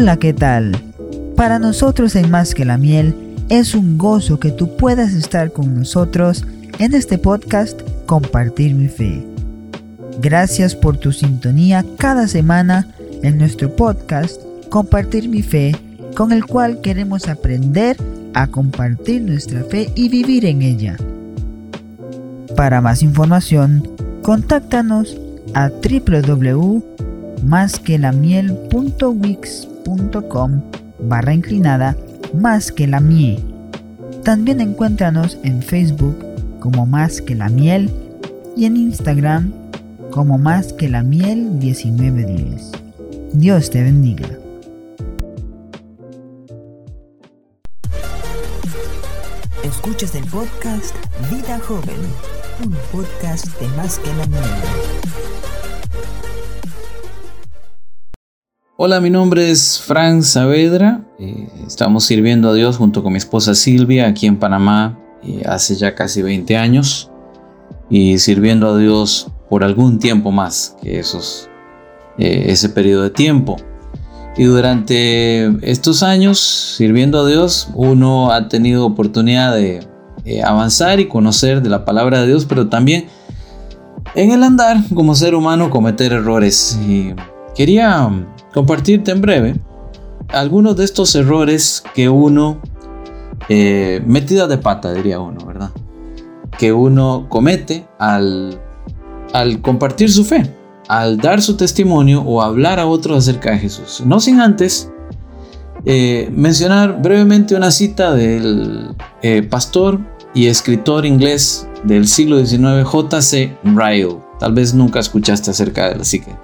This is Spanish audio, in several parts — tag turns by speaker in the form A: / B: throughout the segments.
A: Hola, ¿qué tal? Para nosotros en Más que la Miel es un gozo que tú puedas estar con nosotros en este podcast Compartir mi Fe. Gracias por tu sintonía cada semana en nuestro podcast Compartir mi Fe, con el cual queremos aprender a compartir nuestra fe y vivir en ella. Para más información, contáctanos a www.masquelamiel.wix.com barra inclinada más que la miel. También encuéntranos en Facebook como más que la miel y en Instagram como más que la miel 1910. Dios te bendiga. Escuchas el podcast Vida Joven, un podcast de más que la miel.
B: Hola, mi nombre es Frank Saavedra. Eh, estamos sirviendo a Dios junto con mi esposa Silvia aquí en Panamá eh, hace ya casi 20 años y sirviendo a Dios por algún tiempo más que esos, eh, ese periodo de tiempo. Y durante estos años sirviendo a Dios, uno ha tenido oportunidad de avanzar y conocer de la palabra de Dios, pero también en el andar como ser humano cometer errores. Quería compartirte en breve algunos de estos errores que uno, eh, de pata diría uno, ¿verdad? Que uno comete al, al compartir su fe, al dar su testimonio o hablar a otros acerca de Jesús. No sin antes eh, mencionar brevemente una cita del eh, pastor y escritor inglés del siglo XIX, J.C. Ryle. Tal vez nunca escuchaste acerca de él, así que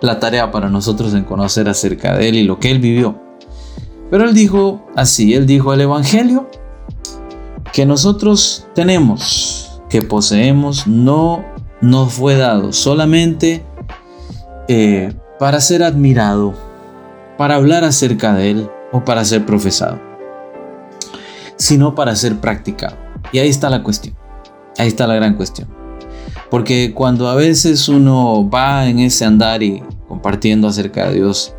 B: la tarea para nosotros en conocer acerca de él y lo que él vivió. Pero él dijo así, él dijo, el Evangelio que nosotros tenemos, que poseemos, no nos fue dado solamente eh, para ser admirado, para hablar acerca de él o para ser profesado, sino para ser practicado. Y ahí está la cuestión, ahí está la gran cuestión. Porque cuando a veces uno va en ese andar y compartiendo acerca de Dios,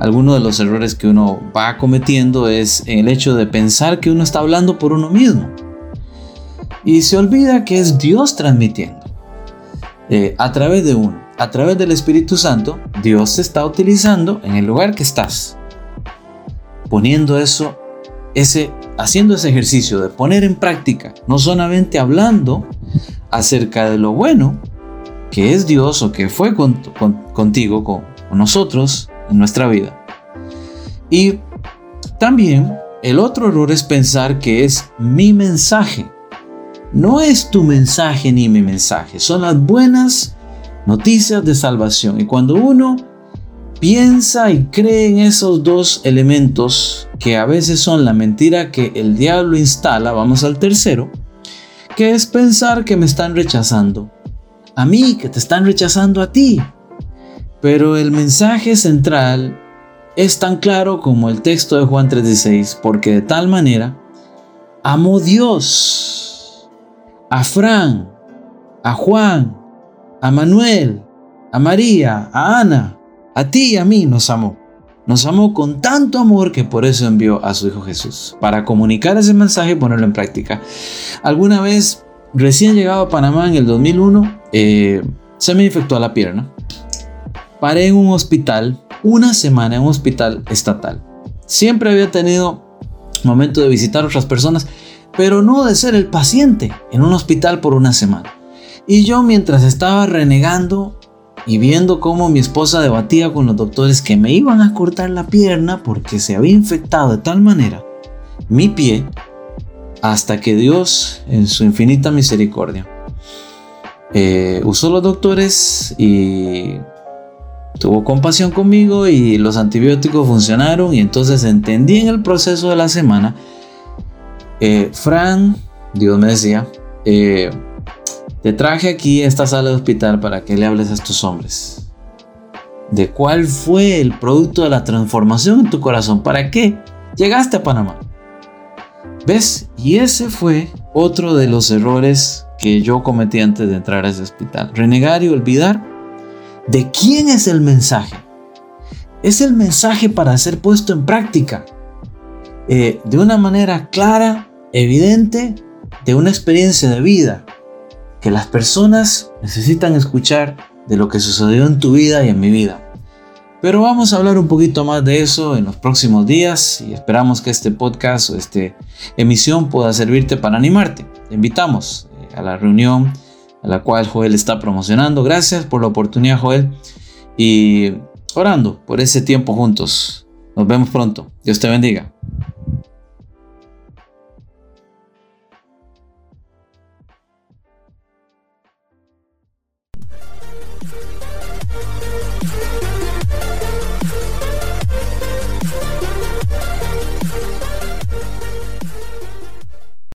B: alguno de los errores que uno va cometiendo es el hecho de pensar que uno está hablando por uno mismo. Y se olvida que es Dios transmitiendo. Eh, a través de uno, a través del Espíritu Santo, Dios se está utilizando en el lugar que estás. Poniendo eso, ese, haciendo ese ejercicio de poner en práctica, no solamente hablando, acerca de lo bueno que es Dios o que fue contigo, con, nosotros en nuestra vida. Y también el otro error es pensar que es mi mensaje. No es tu mensaje ni mi mensaje, son las buenas noticias de salvación. Y cuando uno piensa y cree en esos dos elementos que a veces son la mentira que el diablo instala, vamos al tercero, que es pensar que me están rechazando. A mí, que te están rechazando a ti. Pero el mensaje central es tan claro como el texto de Juan 3:16, porque de tal manera amó Dios a Fran, a Juan, a Manuel, a María, a Ana, a ti y a mí nos amó. Nos amó con tanto amor que por eso envió a su Hijo Jesús, para comunicar ese mensaje y ponerlo en práctica. Alguna vez, recién llegado a Panamá en el 2001, eh, se me infectó la pierna. Paré en un hospital, una semana en un hospital estatal. Siempre había tenido momento de visitar otras personas, pero no de ser el paciente en un hospital por una semana. Y yo mientras estaba renegando y viendo cómo mi esposa debatía con los doctores que me iban a cortar la pierna porque se había infectado de tal manera mi pie, hasta que Dios, en su infinita misericordia, eh, usó los doctores y tuvo compasión conmigo y los antibióticos funcionaron y entonces entendí en el proceso de la semana, eh, Fran, Dios me decía, eh, te traje aquí a esta sala de hospital para que le hables a estos hombres. ¿De cuál fue el producto de la transformación en tu corazón? ¿Para qué llegaste a Panamá? ¿Ves? Y ese fue otro de los errores que yo cometí antes de entrar a ese hospital. Renegar y olvidar de quién es el mensaje. es el mensaje para ser puesto en práctica. Eh, de una manera clara, evidente, de una experiencia de vida que las personas necesitan escuchar de lo que sucedió en tu vida y en mi vida. Pero vamos a hablar un poquito más de eso en los próximos días y esperamos que este podcast o esta emisión pueda servirte para animarte. Te invitamos eh, a la reunión a la cual Joel está promocionando. Gracias por la oportunidad, Joel. Y orando por ese tiempo juntos. Nos vemos pronto. Dios te bendiga.